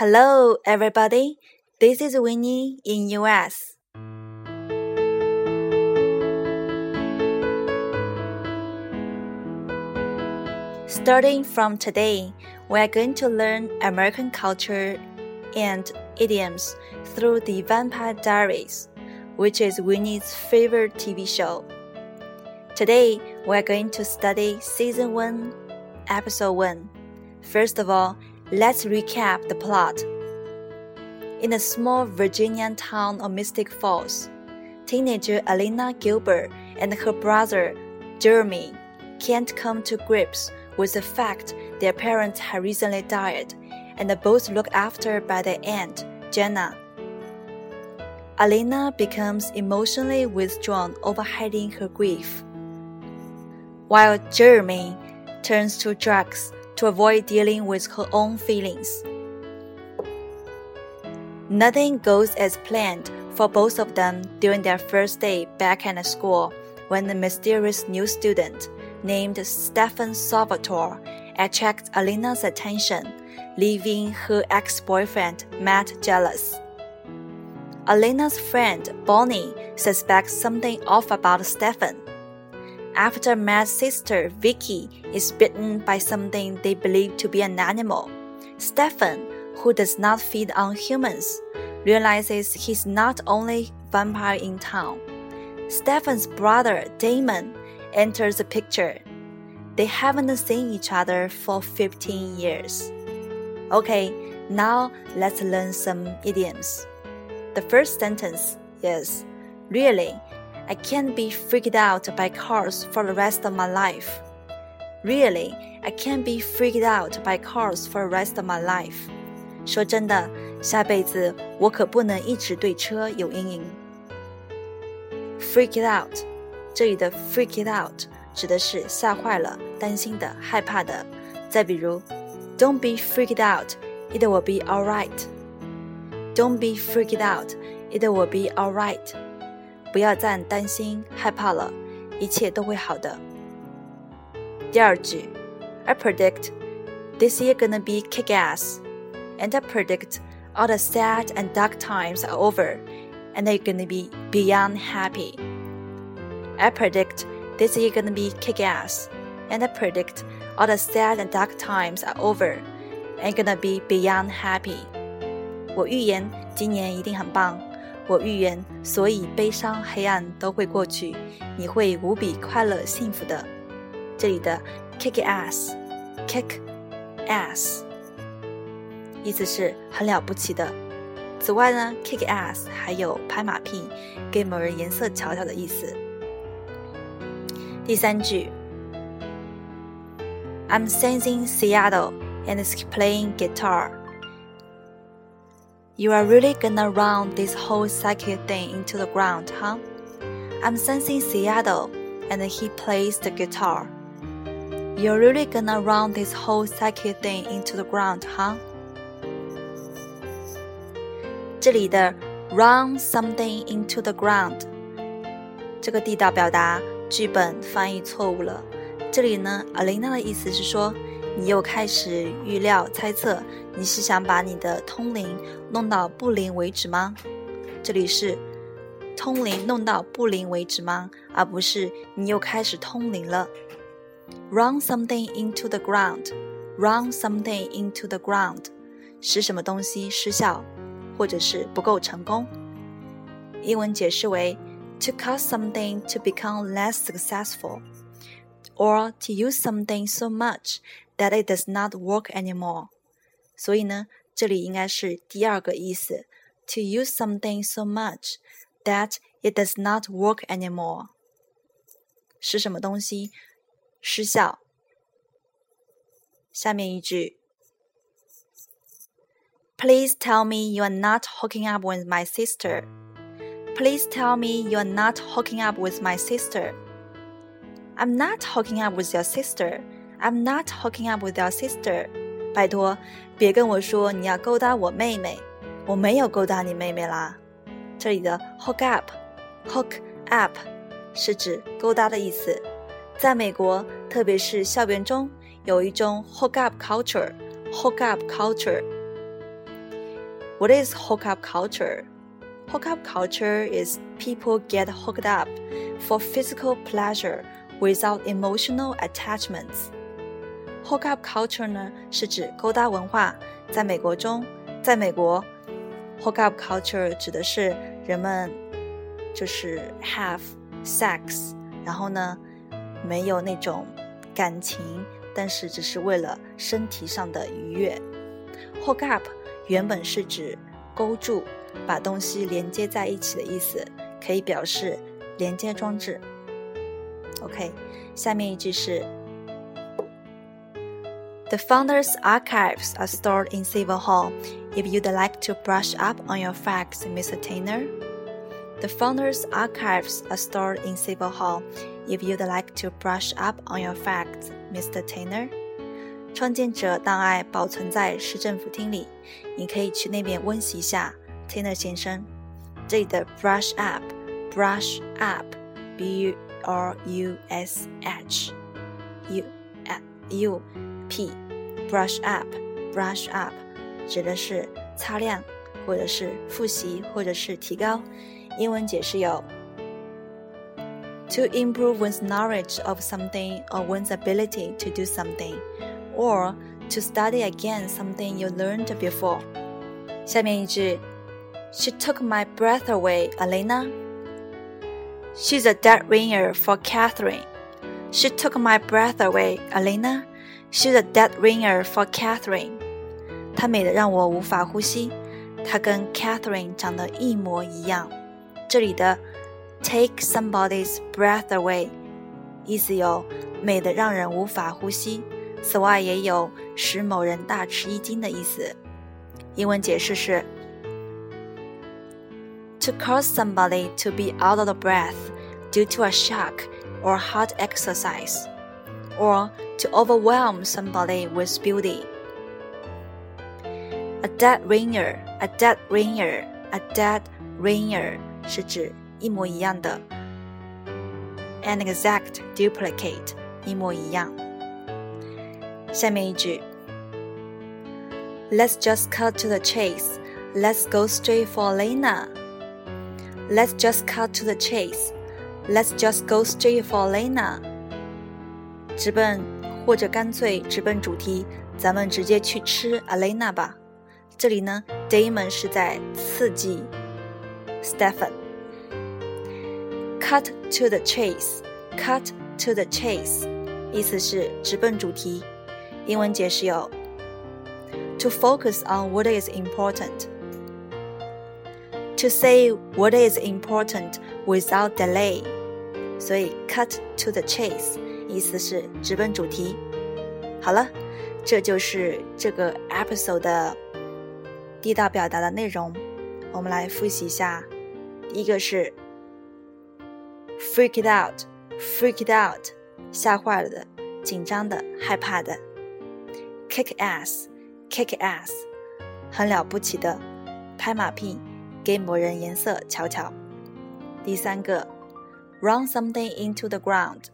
Hello, everybody. This is Winnie in US. Starting from today, we are going to learn American culture and idioms through the Vampire Diaries, which is Winnie's favorite TV show. Today, we are going to study Season 1, Episode 1. First of all, let's recap the plot. In a small Virginian town of Mystic Falls, teenager Elena Gilbert and her brother Jeremy can't come to grips with the fact their parents had recently died and are both looked after by their aunt, Jenna. Elena becomes emotionally withdrawn over hiding her grief, while Jeremy turns to drugs to avoid dealing with her own feelings. Nothing goes as planned for both of them during their first day back at school when a mysterious new student named Stefan Salvatore attracts Elena's attention, leaving her ex boyfriend Matt jealous. Elena's friend Bonnie suspects something off about Stefan after Matt's sister Vicki is bitten by something they believe to be an animal. Stefan, who does not feed on humans, realizes he's not only vampire in town. Stefan's brother Damon enters the picture. They haven't seen each other for 15 years. Okay, now let's learn some idioms. The first sentence is Really, I can't be freaked out by cars for the rest of my life. Really, I can't be freaked out by cars for the rest of my life. 说真的，下辈子我可不能一直对车有阴影。Freak it out，这里的 freak it out 指的是吓坏了、担心的、害怕的。再比如，Don't be freaked out, it will be alright. Don't be freaked out, it will be alright. 不要再担心、害怕了，一切都会好的。第二句，I predict this year gonna be kick ass, and I predict all the sad and dark times are over, and they're gonna be beyond happy. I predict this year gonna be kick ass, and I predict all the sad and dark times are over, and gonna be beyond happy. 我预言今年一定很棒。 我预言，所以悲伤、黑暗都会过去，你会无比快乐、幸福的。这里的 kick ass，kick ass，意思是很了不起的。此外呢，kick ass 还有拍马屁、给某人颜色瞧瞧的意思。第三句，I'm sensing Seattle and playing guitar. You are really gonna run this whole circuit thing into the ground, huh? I'm sensing Seattle, and he plays the guitar. You're really gonna run this whole circuit thing into the ground, huh? 这里的 run something into the ground 这个地道表达，剧本翻译错误了。这里呢，Alina 的意思是说。 你又开始预料猜测，你是想把你的通灵弄到不灵为止吗？这里是通灵弄到不灵为止吗？而不是你又开始通灵了。Run something into the ground, run something into the ground，使什么东西失效，或者是不够成功。英文解释为 to cause something to become less successful, or to use something so much that it does not work anymore。所以呢，这里应该是第二个意思，to use something so much that it does not work anymore，使什么东西失效。下面一句，Please tell me you are not hooking up with my sister. Please tell me you are not hooking up with my sister. I'm not hooking up with your sister. I'm not hooking up with your sister。拜托，别跟我说你要勾搭我妹妹，我没有勾搭你妹妹啦。这里的 hook up，hook up 是指勾搭的意思。在美国，特别是校园中，有一种 hook up culture，hook up culture。 What is hookup culture? Hookup culture is people get hooked up for physical pleasure without emotional attachments. Hookup culture 呢是指勾搭文化，在美国中，在美国，hookup culture 指的是人们就是 have sex，然后呢没有那种感情，但是只是为了身体上的愉悦。Hook up 原本是指勾住，把东西连接在一起的意思，可以表示连接装置。OK，下面一句是 ：The founder's archives are stored in Civil Hall. If you'd like to brush up on your facts, Mr. Tanner. The founder's archives are stored in Civil Hall. If you'd like to brush up on your facts, Mr. Tanner. 创建者档案保存在市政府厅里，你可以去那边温习一下，Tanner 先生。这里的 brush up，brush up，b r u s h u u p，brush up，brush up，指的是擦亮，或者是复习，或者是提高。英文解释有：to improve one's knowledge of something or one's ability to do something。or to study again something you learned before. 下面一句，She took my breath away, Elena. She's a dead ringer for Catherine. She took my breath away, Elena. She's a dead ringer for Catherine. 她美得让我无法呼吸。她跟 Catherine 长得一模一样。这里的 take somebody's breath away 意思有美得让人无法呼吸。此外，也有使某人大吃一惊的意思。英文解释是：to cause somebody to be out of breath due to a shock or hard exercise, or to overwhelm somebody with beauty. A dead ringer, a dead ringer, a dead ringer 是指一模一样的。An exact duplicate 一模一样。下面一句，Let's just cut to the chase. Let's go straight for Lena. Let's just cut to the chase. Let's just go straight for Lena. 直奔 或者干脆直奔主题，咱们直接去吃 Elena 吧。这里呢，Damon 是在刺激 Stefan。Cut to the chase. Cut to the chase，意思是直奔主题。英文解释有：to focus on what is important. To say what is important without delay。所以 cut to the chase。意思是直奔主题。好了，这就是这个 episode 的地道表达的内容。我们来复习一下，第一个是 freak it out，freak it out，吓坏了的，紧张的，害怕的。kick ass，kick ass，很了不起的，拍马屁，给某人颜色瞧瞧。第三个，run something into the ground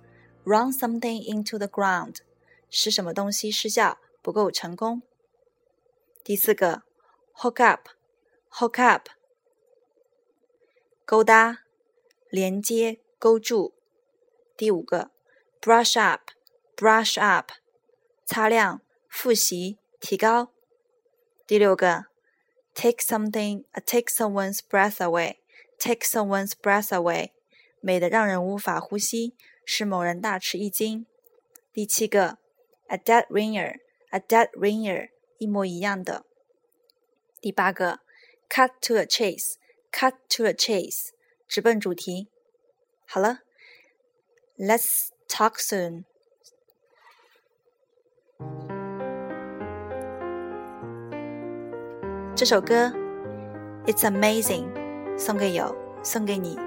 ground，run something into the ground，使什么东西失效，不够成功。第四个，hook up，hook up，勾搭，连接，勾住。第五个，brush up，brush up，擦亮。复习提高。第六个，take something, take someone's breath away, take someone's breath away，美的让人无法呼吸， 使某人大吃一惊。第七个，a dead ringer, a dead ringer，一模一样的。第八个，cut to the chase, cut to the chase，直奔主题。好了，let's talk soon。这首歌《It's Amazing》送给有，送给你。